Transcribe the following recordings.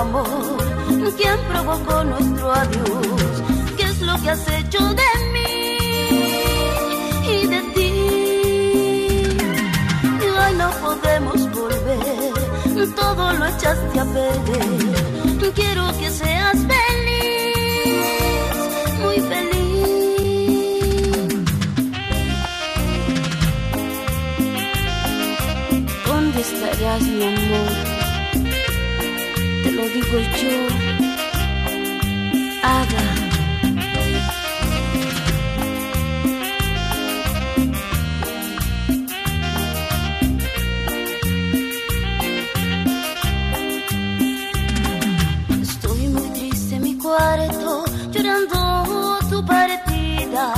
Amor? ¿Quién provocó nuestro adiós? ¿Qué es lo que has hecho de mí y de ti? Hoy no podemos volver, todo lo echaste a perder. Quiero que seas feliz, muy feliz. ¿Dónde estarías, mi amor? Digo yo, Ada. Estoy muy triste en mi cuarto, llorando tu partida.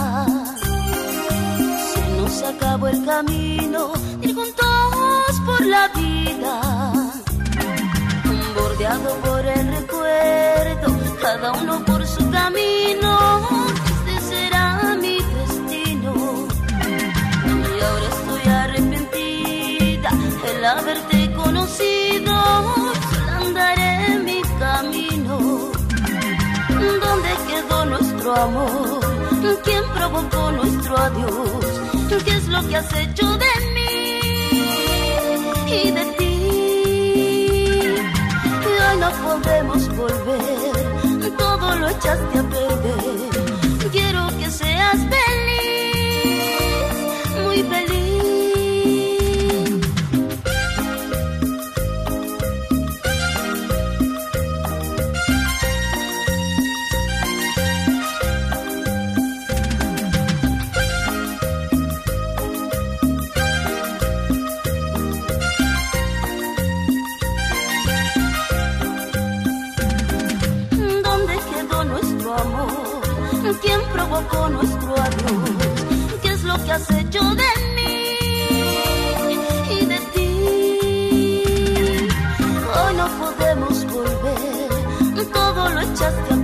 Se nos acabó el camino, ir juntos por la vida. Por el recuerdo, cada uno por su camino. Este será mi destino. Y ahora estoy arrepentida el haberte conocido. Andaré mi camino. ¿Dónde quedó nuestro amor? ¿Quién provocó nuestro adiós? ¿Qué es lo que has hecho de mí y de volver, todo lo echaste a perder. Quiero que seas feliz, provocó nuestro adiós? ¿Qué es lo que has hecho de mí y de ti? Hoy no podemos volver, todo lo echaste a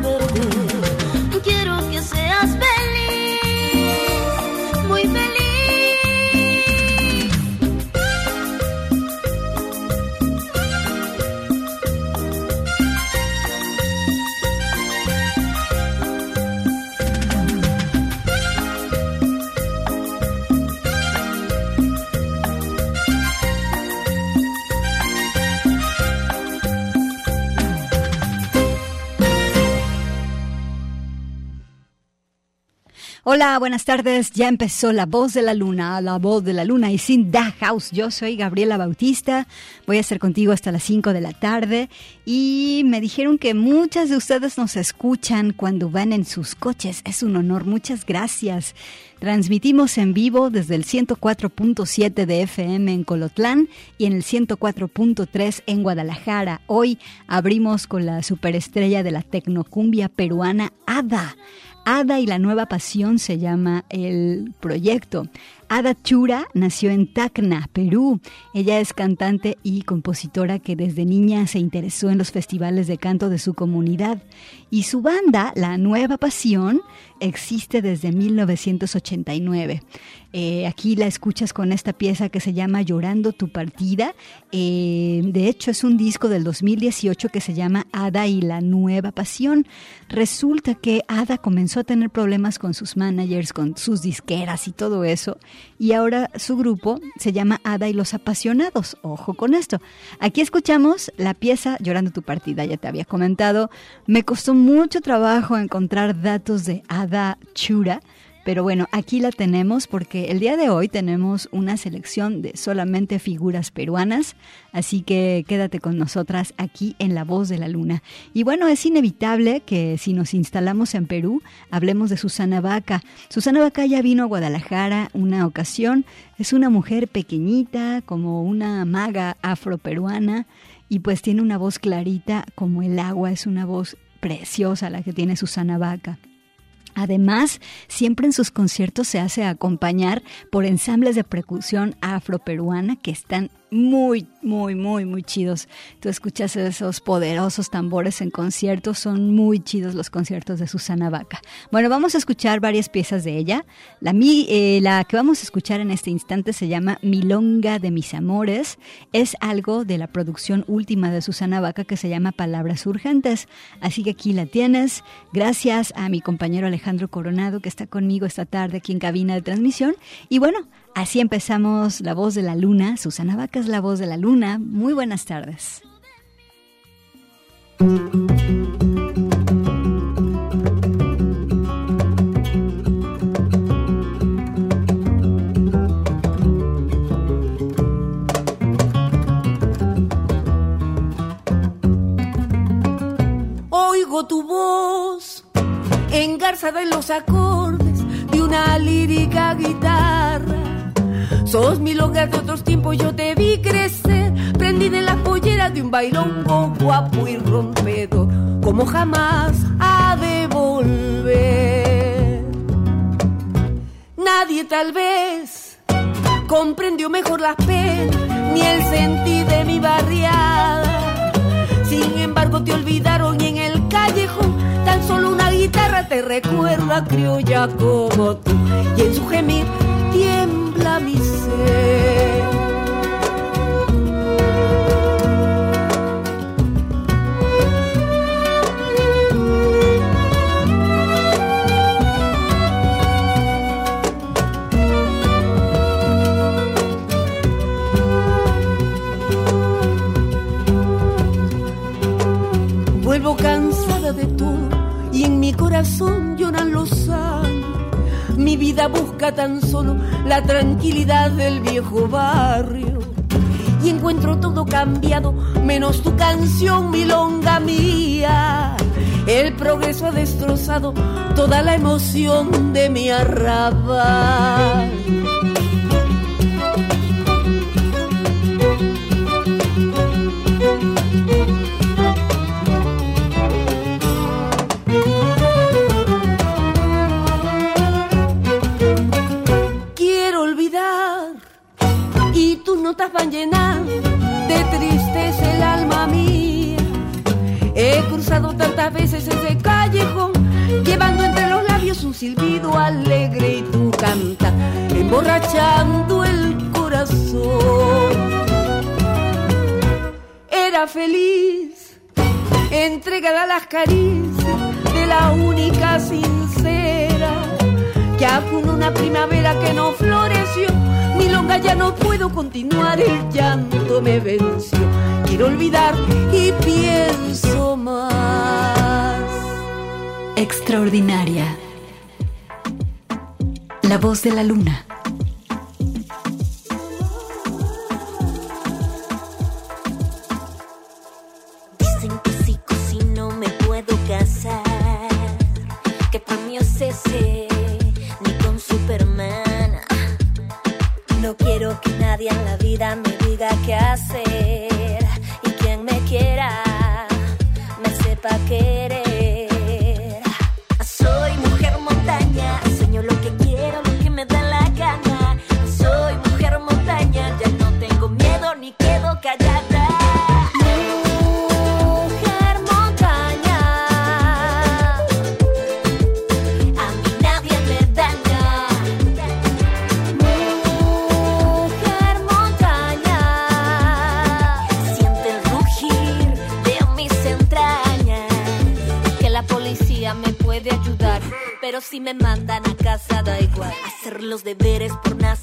Hola, buenas tardes. Ya empezó La Voz de la Luna, La Voz de la Luna y sin Da House. Yo soy Gabriela Bautista. Voy a estar contigo hasta las 5 de la tarde. Y me dijeron que muchas de ustedes nos escuchan cuando van en sus coches. Es un honor. Muchas gracias. Transmitimos en vivo desde el 104.7 de FM en Colotlán y en el 104.3 en Guadalajara. Hoy abrimos con la superestrella de la tecnocumbia peruana, Ada. Ada y la nueva pasión se llama el proyecto. Ada Chura nació en Tacna, Perú. Ella es cantante y compositora que desde niña se interesó en los festivales de canto de su comunidad. Y su banda, La Nueva Pasión, existe desde 1989. Eh, aquí la escuchas con esta pieza que se llama Llorando tu partida. Eh, de hecho, es un disco del 2018 que se llama Ada y la Nueva Pasión. Resulta que Ada comenzó a tener problemas con sus managers, con sus disqueras y todo eso y ahora su grupo se llama Ada y los Apasionados. Ojo con esto. Aquí escuchamos la pieza Llorando tu partida, ya te había comentado. Me costó mucho trabajo encontrar datos de Ada Chura pero bueno, aquí la tenemos porque el día de hoy tenemos una selección de solamente figuras peruanas, así que quédate con nosotras aquí en La Voz de la Luna. Y bueno, es inevitable que si nos instalamos en Perú, hablemos de Susana Vaca. Susana Vaca ya vino a Guadalajara una ocasión, es una mujer pequeñita, como una maga afroperuana, y pues tiene una voz clarita como el agua, es una voz preciosa la que tiene Susana Vaca. Además, siempre en sus conciertos se hace acompañar por ensambles de percusión afroperuana que están muy, muy, muy, muy chidos. Tú escuchas esos poderosos tambores en conciertos, son muy chidos los conciertos de Susana Vaca. Bueno, vamos a escuchar varias piezas de ella. La, eh, la que vamos a escuchar en este instante se llama Milonga de mis amores. Es algo de la producción última de Susana Vaca que se llama Palabras Urgentes. Así que aquí la tienes. Gracias a mi compañero Alejandro Coronado que está conmigo esta tarde aquí en cabina de transmisión. Y bueno, Así empezamos La Voz de la Luna. Susana Vaca es La Voz de la Luna. Muy buenas tardes. Oigo tu voz engarzada en los acordes de una lírica guitarra Sos mi hogar de otros tiempos, yo te vi crecer, prendí de la pollera de un bailongo guapo y rompedo, como jamás ha de volver. Nadie tal vez comprendió mejor las penas, ni el sentir de mi barriada. Sin embargo, te olvidaron y en el callejón tan solo una guitarra te recuerda criolla como tú. Y en su gemir tiembla mi. Vuelvo cansada de todo y en mi corazón mi vida busca tan solo la tranquilidad del viejo barrio. Y encuentro todo cambiado, menos tu canción, milonga mía. El progreso ha destrozado toda la emoción de mi arrabal. La voz de la luna. Dicen que si cocino me puedo casar, que por mí es ese, ni con Superman. No quiero que nadie en la vida me diga qué hacer los deberes por nacer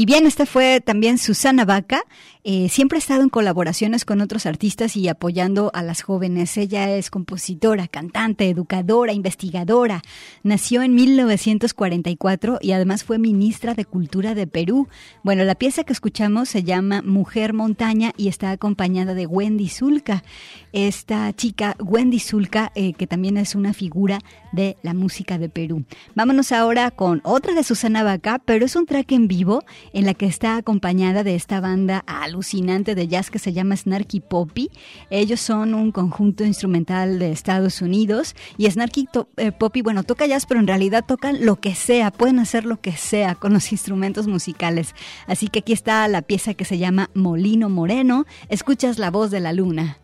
Y bien, esta fue también Susana Vaca. Eh, siempre ha estado en colaboraciones con otros artistas y apoyando a las jóvenes. Ella es compositora, cantante, educadora, investigadora. Nació en 1944 y además fue ministra de Cultura de Perú. Bueno, la pieza que escuchamos se llama Mujer Montaña y está acompañada de Wendy Zulka. Esta chica, Wendy Zulka, eh, que también es una figura de la música de Perú. Vámonos ahora con otra de Susana Vaca, pero es un track en vivo en la que está acompañada de esta banda alucinante de jazz que se llama Snarky Poppy. Ellos son un conjunto instrumental de Estados Unidos y Snarky eh, Poppy, bueno, toca jazz, pero en realidad tocan lo que sea, pueden hacer lo que sea con los instrumentos musicales. Así que aquí está la pieza que se llama Molino Moreno. Escuchas la voz de la luna.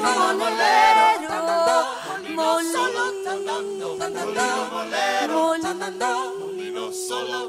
Molino molero, molino molino solo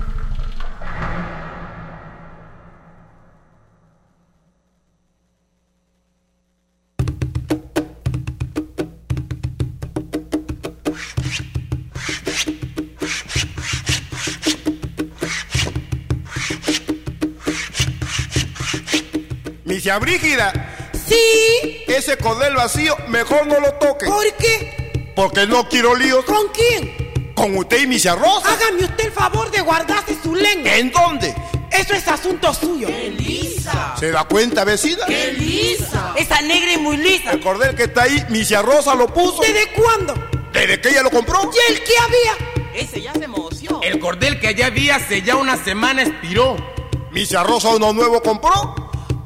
Brígida, Sí, ese cordel vacío mejor no lo toque. ¿por qué? Porque no quiero líos ¿Con quién? con usted y Misia Rosa. Hágame usted el favor de guardarse su lengua. ¿En dónde? Eso es asunto suyo. ¿Se da cuenta, vecina? lisa! Esa negra y muy lisa. El cordel que está ahí, Misia Rosa lo puso. ¿Desde cuándo? Desde que ella lo compró. ¿Y el que había? Ese ya se emoció. El cordel que allá había hace ya una semana expiró. Misia Rosa uno nuevo compró.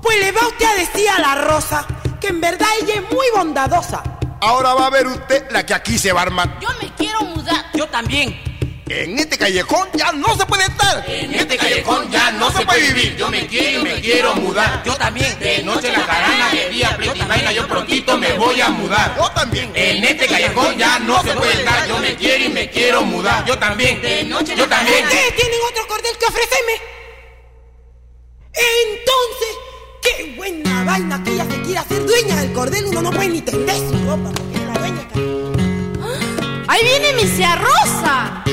Pues le va usted a decir a la Rosa que en verdad ella es muy bondadosa. Ahora va a ver usted la que aquí se va a armar. Yo me quiero mudar. Yo también. En este callejón ya no se puede estar. En este callejón ya no se puede vivir. Yo me quiero y me quiero mudar. Yo también. De noche la jarana, de día vaina, yo prontito me voy a mudar. Yo también. En este callejón ya no se puede estar. Yo me quiero y me quiero mudar. Yo también. Yo también. ¿Ustedes tienen otro cordel que ofrecerme? Cordel. Uno no puede ni tender su ropa porque es la dueña. acá. ¡Ahí viene Misia Rosa!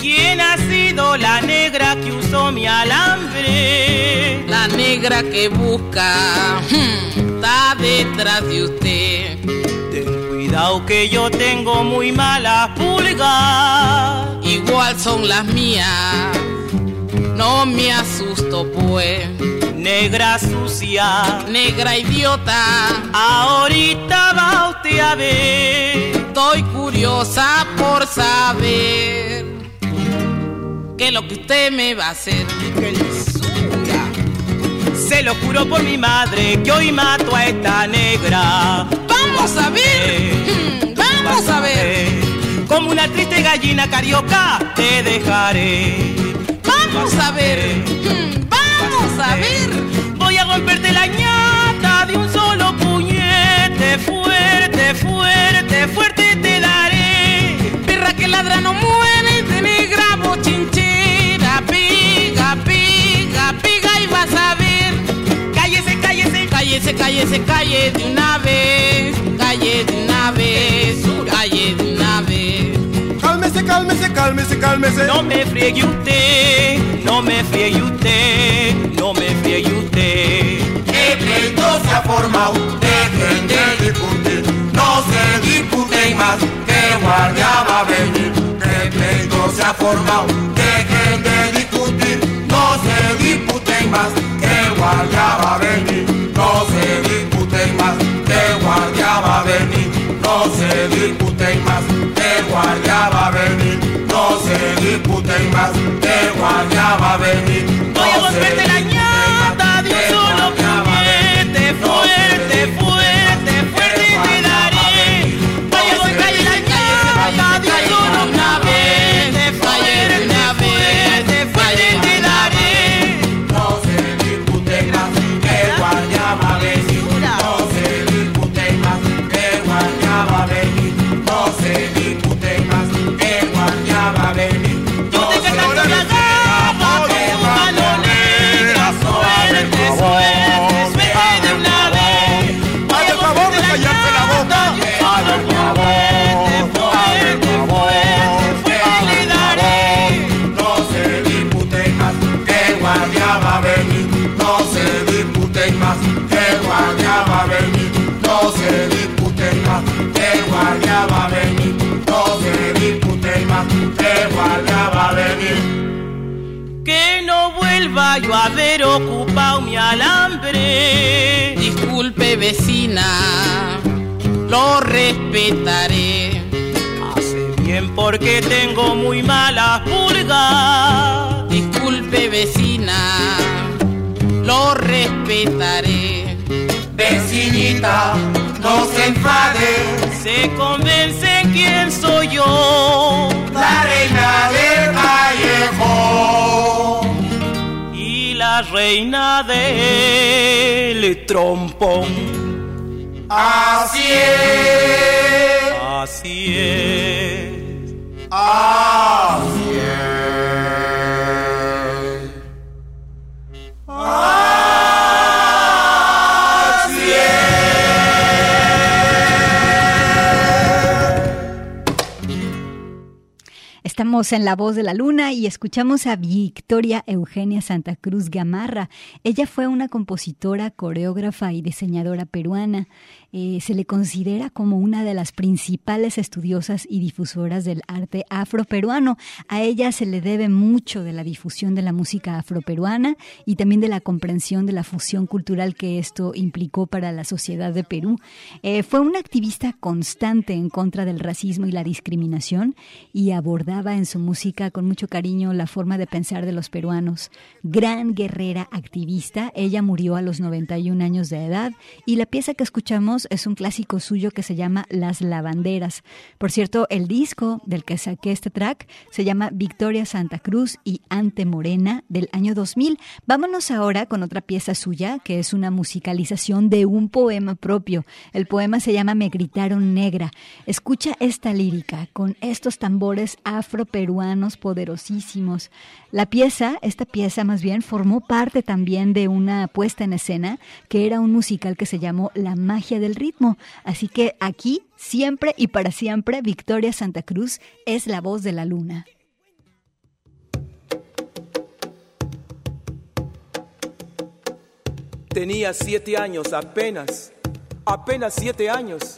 ¿Quién ha sido la negra que usó mi alambre? La negra que busca hmm, está detrás de usted. Ten cuidado que yo tengo muy malas pulgas. Igual son las mías. No me asusto pues. Negra sucia. Negra idiota. Ahorita va usted a ver. Estoy curiosa por saber qué es lo que usted me va a hacer. ¡Qué lisura! Se lo juro por mi madre que hoy mato a esta negra. Vamos a ver. Vamos a ver. Como una triste gallina carioca te dejaré. Vamos a ver. Vamos a ver. Voy a romperte la ñata de un solo puñete. Fuerte, fuerte, fuerte te daré. Perra que ladra no muere de negra bochinchera. Piga, piga, piga y vas a ver. Cállese, cállese. Cállese, cállese, calle de una vez. Calle de una vez. Calle de una vez. Cálmese, cálmese, cálmese. No me friegue usted, no me friegue usted, no me friegue usted. El pleito se ha formado, dejen de discutir, no se disputen más, que guardia va a venir. El pleito se ha formado, dejen de discutir, no se disputen más, que guardia va a venir. No se disputen más, que guardia va a venir. No se disputen más, que guardia va a venir. No se disputen más, que guardia va a venir. Voy a No se la ñata más, yo haber ocupado mi alambre. Disculpe vecina, lo respetaré. Hace bien porque tengo muy mala pulga. Disculpe vecina, lo respetaré. Vecinita, no se enfade, Se convencen quién soy yo. la reina del callejón. La reina del trompón. Así es, Así es. así es. Así Estamos en La Voz de la Luna y escuchamos a Victoria Eugenia Santa Cruz Gamarra. Ella fue una compositora, coreógrafa y diseñadora peruana. Eh, se le considera como una de las principales estudiosas y difusoras del arte afroperuano. A ella se le debe mucho de la difusión de la música afroperuana y también de la comprensión de la fusión cultural que esto implicó para la sociedad de Perú. Eh, fue una activista constante en contra del racismo y la discriminación y abordaba en su música con mucho cariño la forma de pensar de los peruanos. Gran guerrera activista, ella murió a los 91 años de edad y la pieza que escuchamos es un clásico suyo que se llama Las Lavanderas. Por cierto, el disco del que saqué este track se llama Victoria Santa Cruz y Ante Morena del año 2000. Vámonos ahora con otra pieza suya que es una musicalización de un poema propio. El poema se llama Me gritaron negra. Escucha esta lírica con estos tambores afroperuanos poderosísimos. La pieza, esta pieza más bien, formó parte también de una puesta en escena que era un musical que se llamó La magia del ritmo. Así que aquí, siempre y para siempre, Victoria Santa Cruz es la voz de la luna. Tenía siete años apenas, apenas siete años.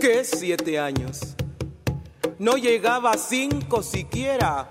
¿Qué siete años? No llegaba a cinco siquiera.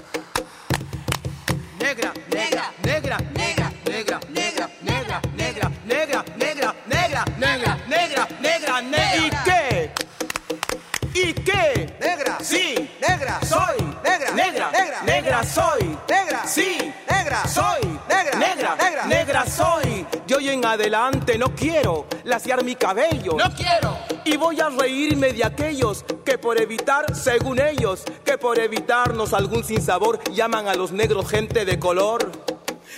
Negra, negra, negra, negra, negra, negra, negra, negra, negra, negra, negra, negra, negra, negra, negra. ¿Y qué? ¿Y qué? Negra. Sí. Negra. Soy. Negra. Negra. Negra. Negra soy. Negra. Sí. Negra. Soy. Negra. Negra. Negra. Negra soy. Hoy en adelante no quiero laciar mi cabello. no quiero, Y voy a reírme de aquellos que por evitar, según ellos, que por evitarnos algún sinsabor llaman a los negros gente de color.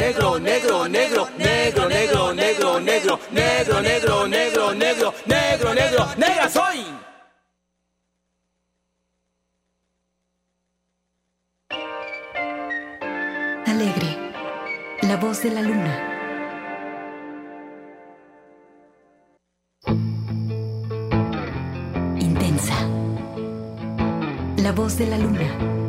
negro, negro, negro, negro, negro, negro, negro, negro, negro, negro, negro, negro, negro, negra soy. Alegre, la voz de la luna. Intensa, la voz de la luna.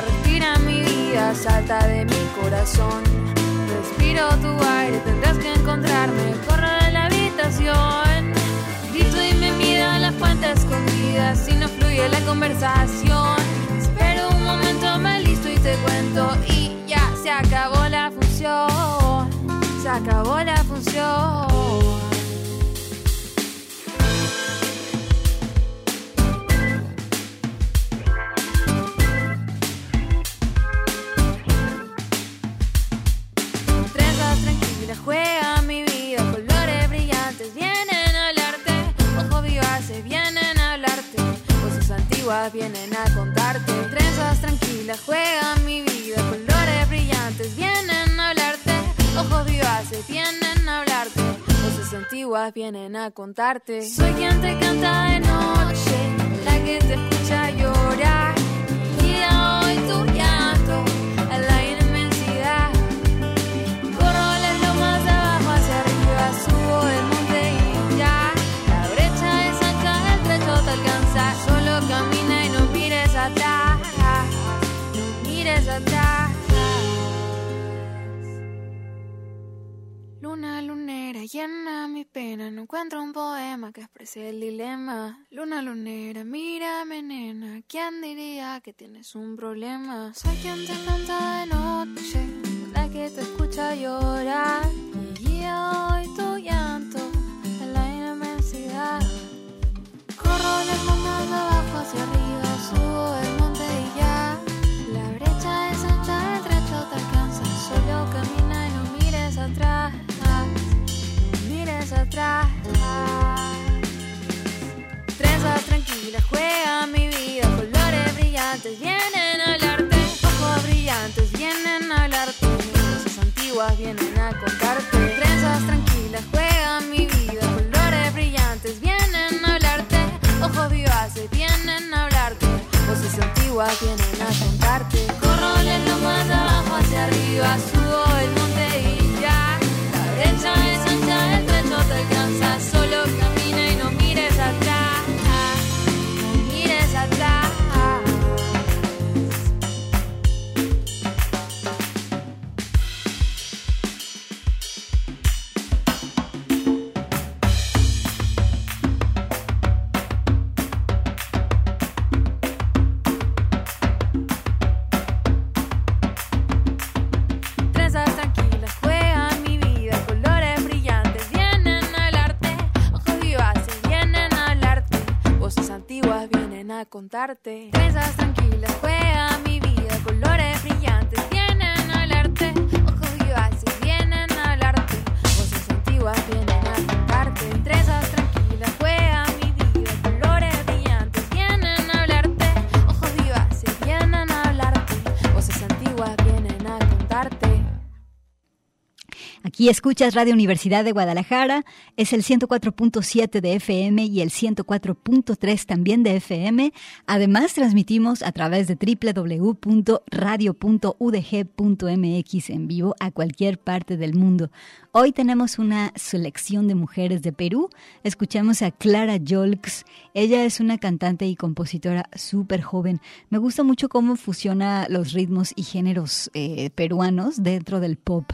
Respira mi vida, salta de mi corazón. Respiro tu aire, tendrás que encontrarme. Corro de la habitación. Grito y me mira la fuente escondida, si no fluye la conversación. Espero un momento, me listo y te cuento. Y ya se acabó la función. Se acabó la función. Antiguas vienen a contarte. Trenzas tranquilas, juega mi vida, colores brillantes vienen a hablarte, ojos vivaces vienen a hablarte, cosas antiguas vienen a contarte. Soy quien te canta de noche, la que te escucha llorar. Y hoy tu llanto a la inmensidad. Corro las lomas de abajo hacia arriba, subo el monte Solo camina y no mires atrás. No mires atrás. Luna lunera llena mi pena, no encuentro un poema que exprese el dilema. Luna lunera, mírame nena, ¿quién diría que tienes un problema? Soy quien te canta de noche, la que te escucha llorar. Y hoy tu llanto Juega mi vida. Colores brillantes vienen a hablarte. Ojos brillantes vienen a hablarte. Cosas antiguas vienen a contarte. Trenzas tranquilas, juega mi vida. Colores brillantes vienen a hablarte. Ojos vivaces vienen a hablarte. Voces antiguas vienen a contarte. Corro las lomas de abajo hacia arriba. Subo preguntarte. Aquí escuchas Radio Universidad de Guadalajara, es el 104.7 de FM y el 104.3 también de FM. Además, transmitimos a través de www.radio.udg.mx en vivo a cualquier parte del mundo. Hoy tenemos una selección de mujeres de Perú. Escuchamos a Clara Jolks. Ella es una cantante y compositora súper joven. Me gusta mucho cómo fusiona los ritmos y géneros eh, peruanos dentro del pop.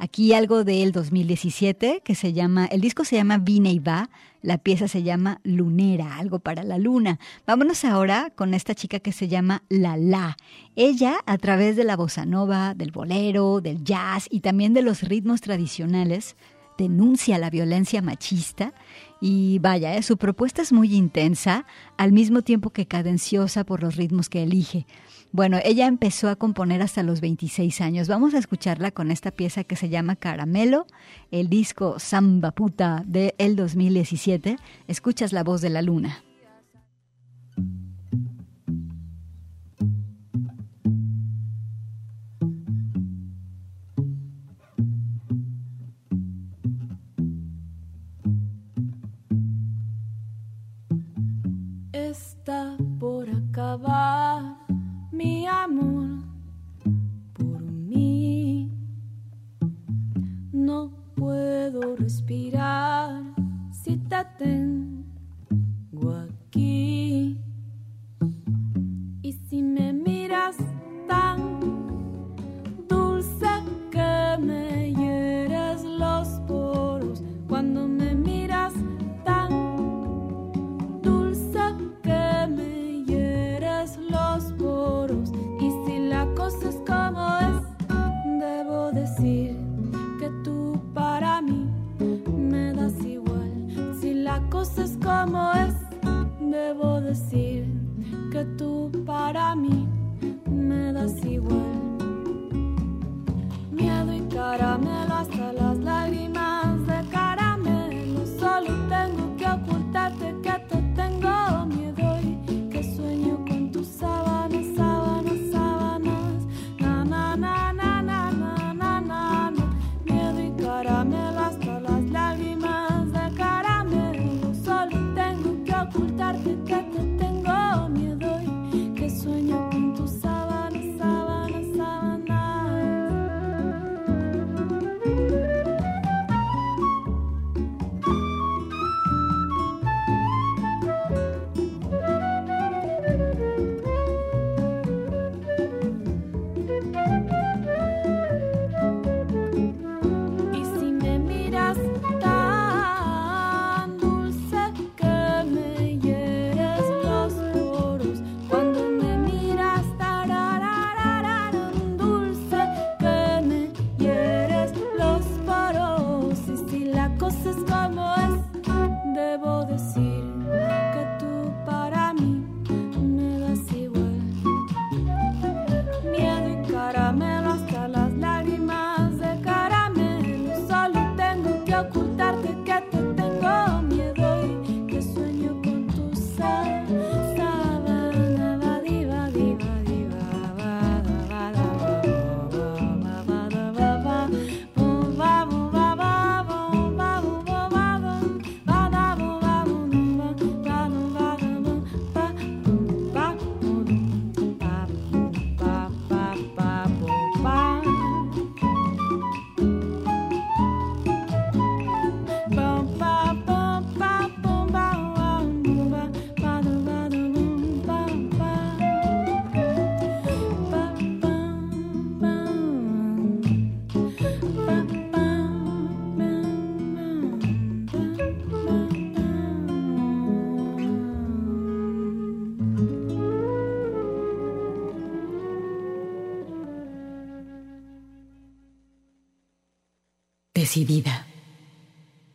Aquí algo del 2017 que se llama, el disco se llama Vine y va, la pieza se llama Lunera, algo para la luna. Vámonos ahora con esta chica que se llama La La. Ella, a través de la bossa nova, del bolero, del jazz y también de los ritmos tradicionales, denuncia la violencia machista y vaya, eh, su propuesta es muy intensa, al mismo tiempo que cadenciosa por los ritmos que elige. Bueno, ella empezó a componer hasta los 26 años. Vamos a escucharla con esta pieza que se llama Caramelo, el disco Samba Puta de el 2017. Escuchas la voz de la luna. Está por acabar mi amor por mí. No puedo respirar si te tengo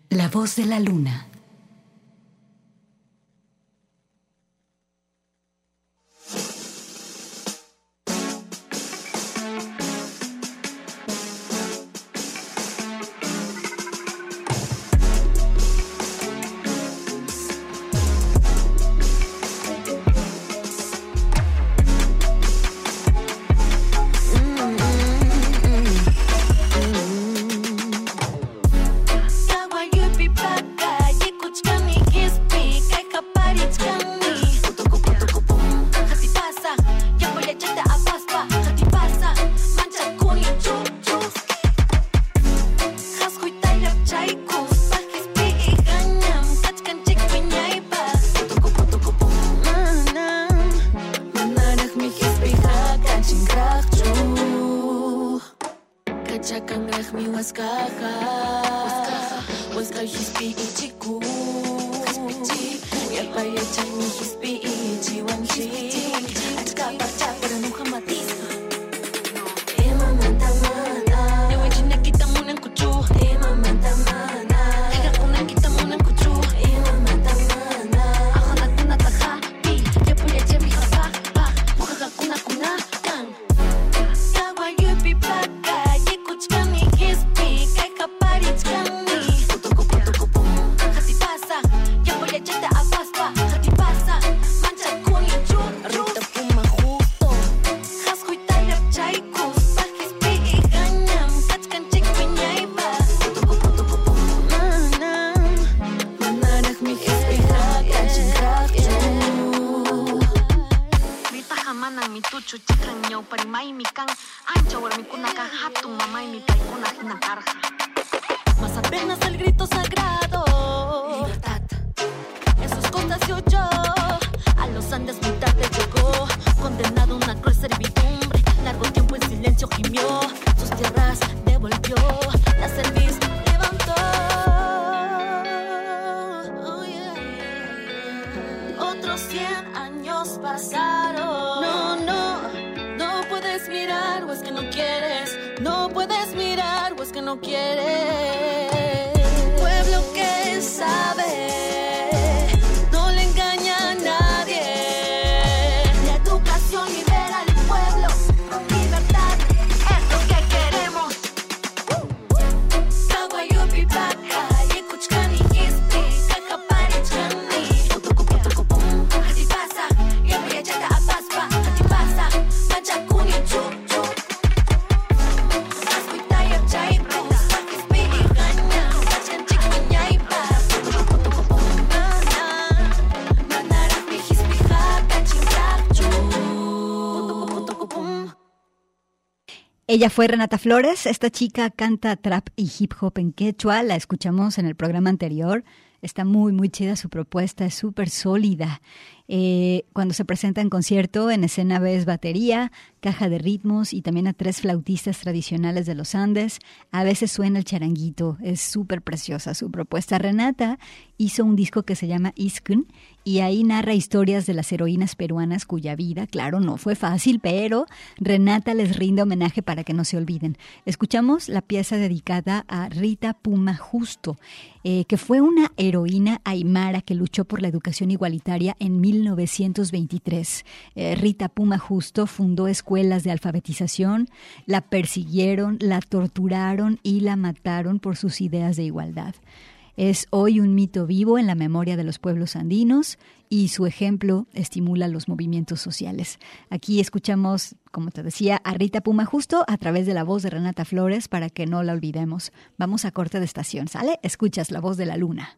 La voz de la luna. Silencio gimió. Sus tierras devolvió. La cerviz levantó. Oh. Otros cien años pasaron. No, no, no puedes mirar o es que no quieres. No puedes mirar o es que no quieres. Ella fue Renata Flores. Esta chica canta trap y hip hop en quechua. La escuchamos en el programa anterior. Está muy, muy chida su propuesta, es súper sólida. Eh, cuando se presenta en concierto, en escena ves batería, caja de ritmos y también a tres flautistas tradicionales de los Andes. A veces suena el charanguito, es súper preciosa su propuesta. Renata hizo un disco que se llama Iskun y ahí narra historias de las heroínas peruanas cuya vida, claro, no fue fácil, pero Renata les rinde homenaje para que no se olviden. Escuchamos la pieza dedicada a Rita Puma Justo, eh, que fue una heroína aymara que luchó por la educación igualitaria en 1923. Eh, Rita Puma Justo fundó escuelas de alfabetización, la persiguieron, la torturaron y la mataron por sus ideas de igualdad. Es hoy un mito vivo en la memoria de los pueblos andinos y su ejemplo estimula los movimientos sociales. Aquí escuchamos, como te decía, a Rita Puma justo a través de la voz de Renata Flores para que no la olvidemos. Vamos a corte de estación, ¿sale? Escuchas la voz de la luna.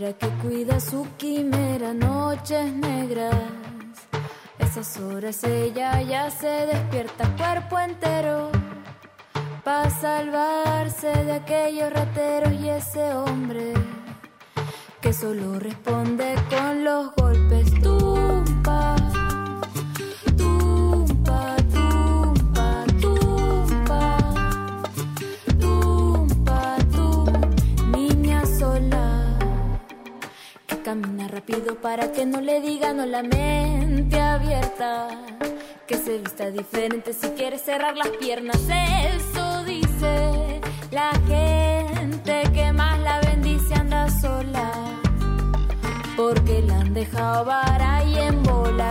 Que cuida su quimera, noches negras. Esas horas ella ya se despierta cuerpo entero para salvarse de aquellos rateros y ese hombre que solo responde con los golpes tumpa. No le digan no la mente abierta. Que se vista diferente si quiere cerrar las piernas. Eso dice la gente que más la bendice anda sola. porque la han dejado vara y en bola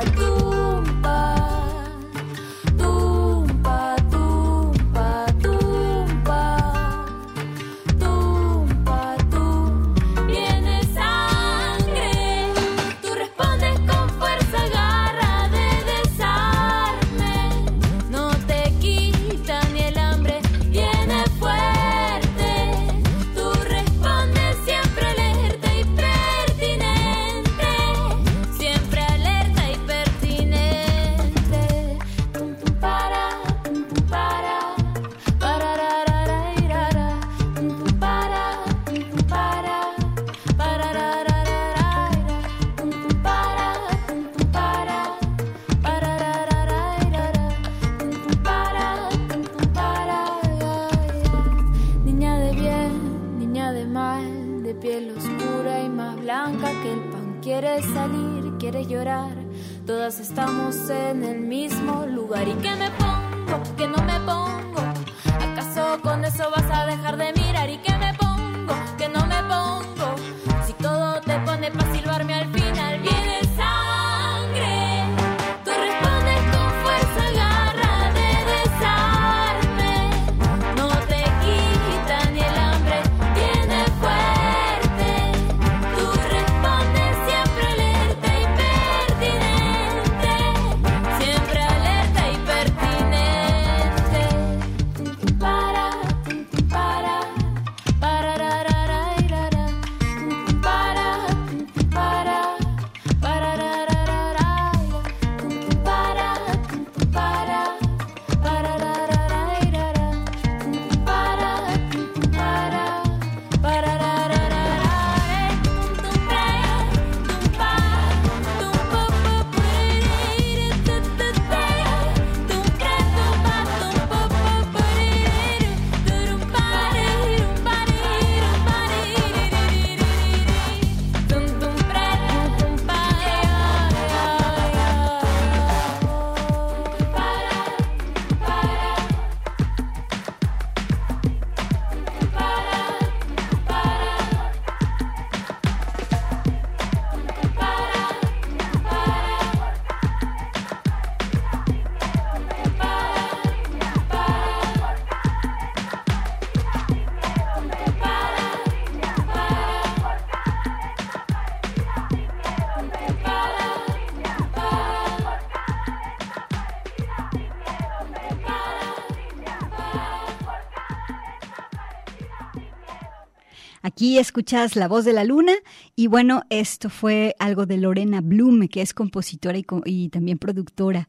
Aquí escuchas La Voz de la Luna y bueno, esto fue algo de Lorena Bloom, que es compositora y, co- y también productora.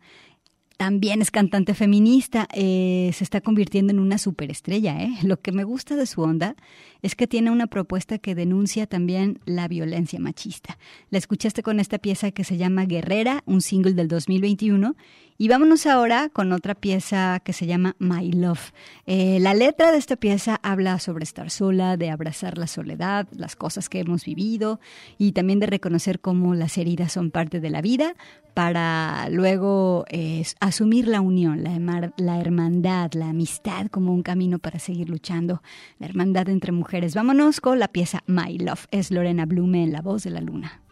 También es cantante feminista, eh, se está convirtiendo en una superestrella. ¿eh? Lo que me gusta de su onda es que tiene una propuesta que denuncia también la violencia machista. La escuchaste con esta pieza que se llama Guerrera, un single del 2021. Y vámonos ahora con otra pieza que se llama My Love. Eh, la letra de esta pieza habla sobre estar sola, de abrazar la soledad, las cosas que hemos vivido y también de reconocer cómo las heridas son parte de la vida para luego eh, asumir la unión, la, la hermandad, la amistad como un camino para seguir luchando, la hermandad entre mujeres. Vámonos con la pieza My Love. Es Lorena Blume en La Voz de la Luna.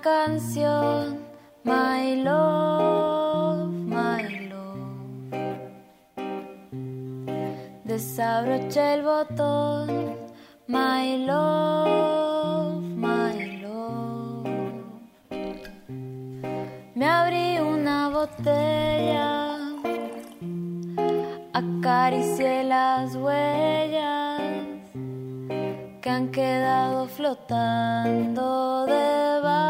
Canción, My Love, My Love. Desabroché el botón, My Love, My Love. Me abrí una botella, acaricié las huellas que han quedado flotando debajo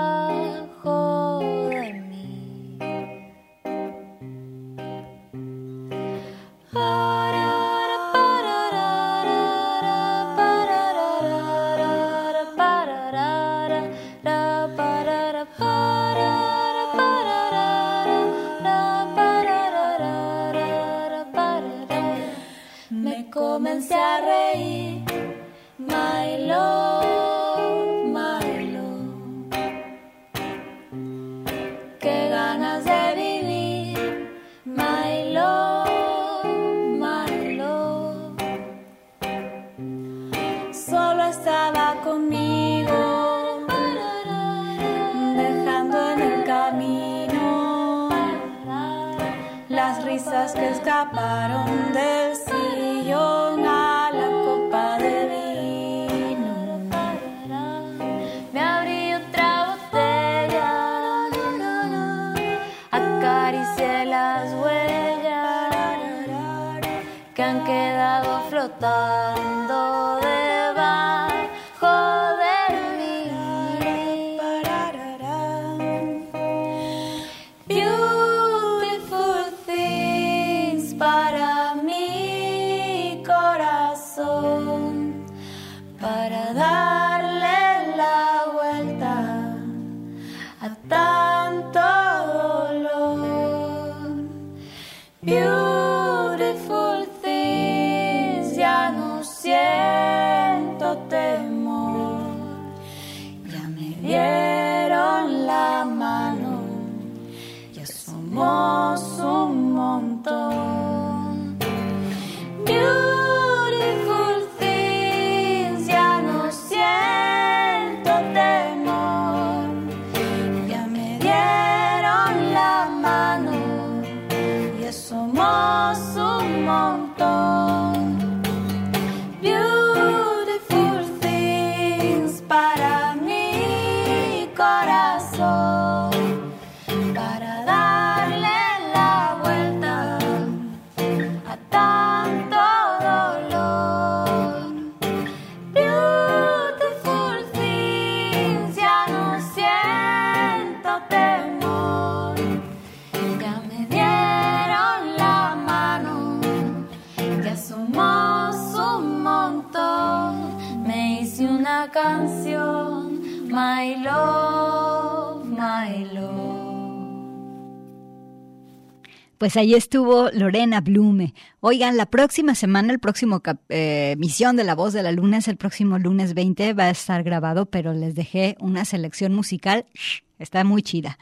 Pues ahí estuvo Lorena Blume. Oigan, la próxima semana, el próximo eh, emisión de La Voz de la Luna es el próximo lunes 20, va a estar grabado, pero les dejé una selección musical, está muy chida.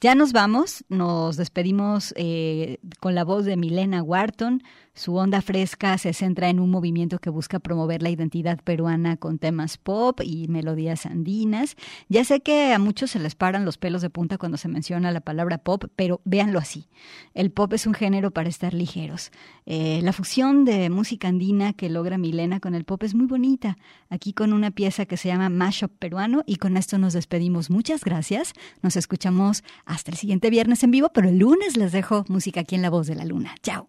Ya nos vamos, nos despedimos eh, con la voz de Milena Wharton. Su onda fresca se centra en un movimiento que busca promover la identidad peruana con temas pop y melodías andinas. Ya sé que a muchos se les paran los pelos de punta cuando se menciona la palabra pop, pero véanlo así. El pop es un género para estar ligeros. Eh, la fusión de música andina que logra Milena con el pop es muy bonita. Aquí con una pieza que se llama Mashup Peruano y con esto nos despedimos. Muchas gracias. Nos escuchamos hasta el siguiente viernes en vivo, pero el lunes les dejo música aquí en La Voz de la Luna. Chao.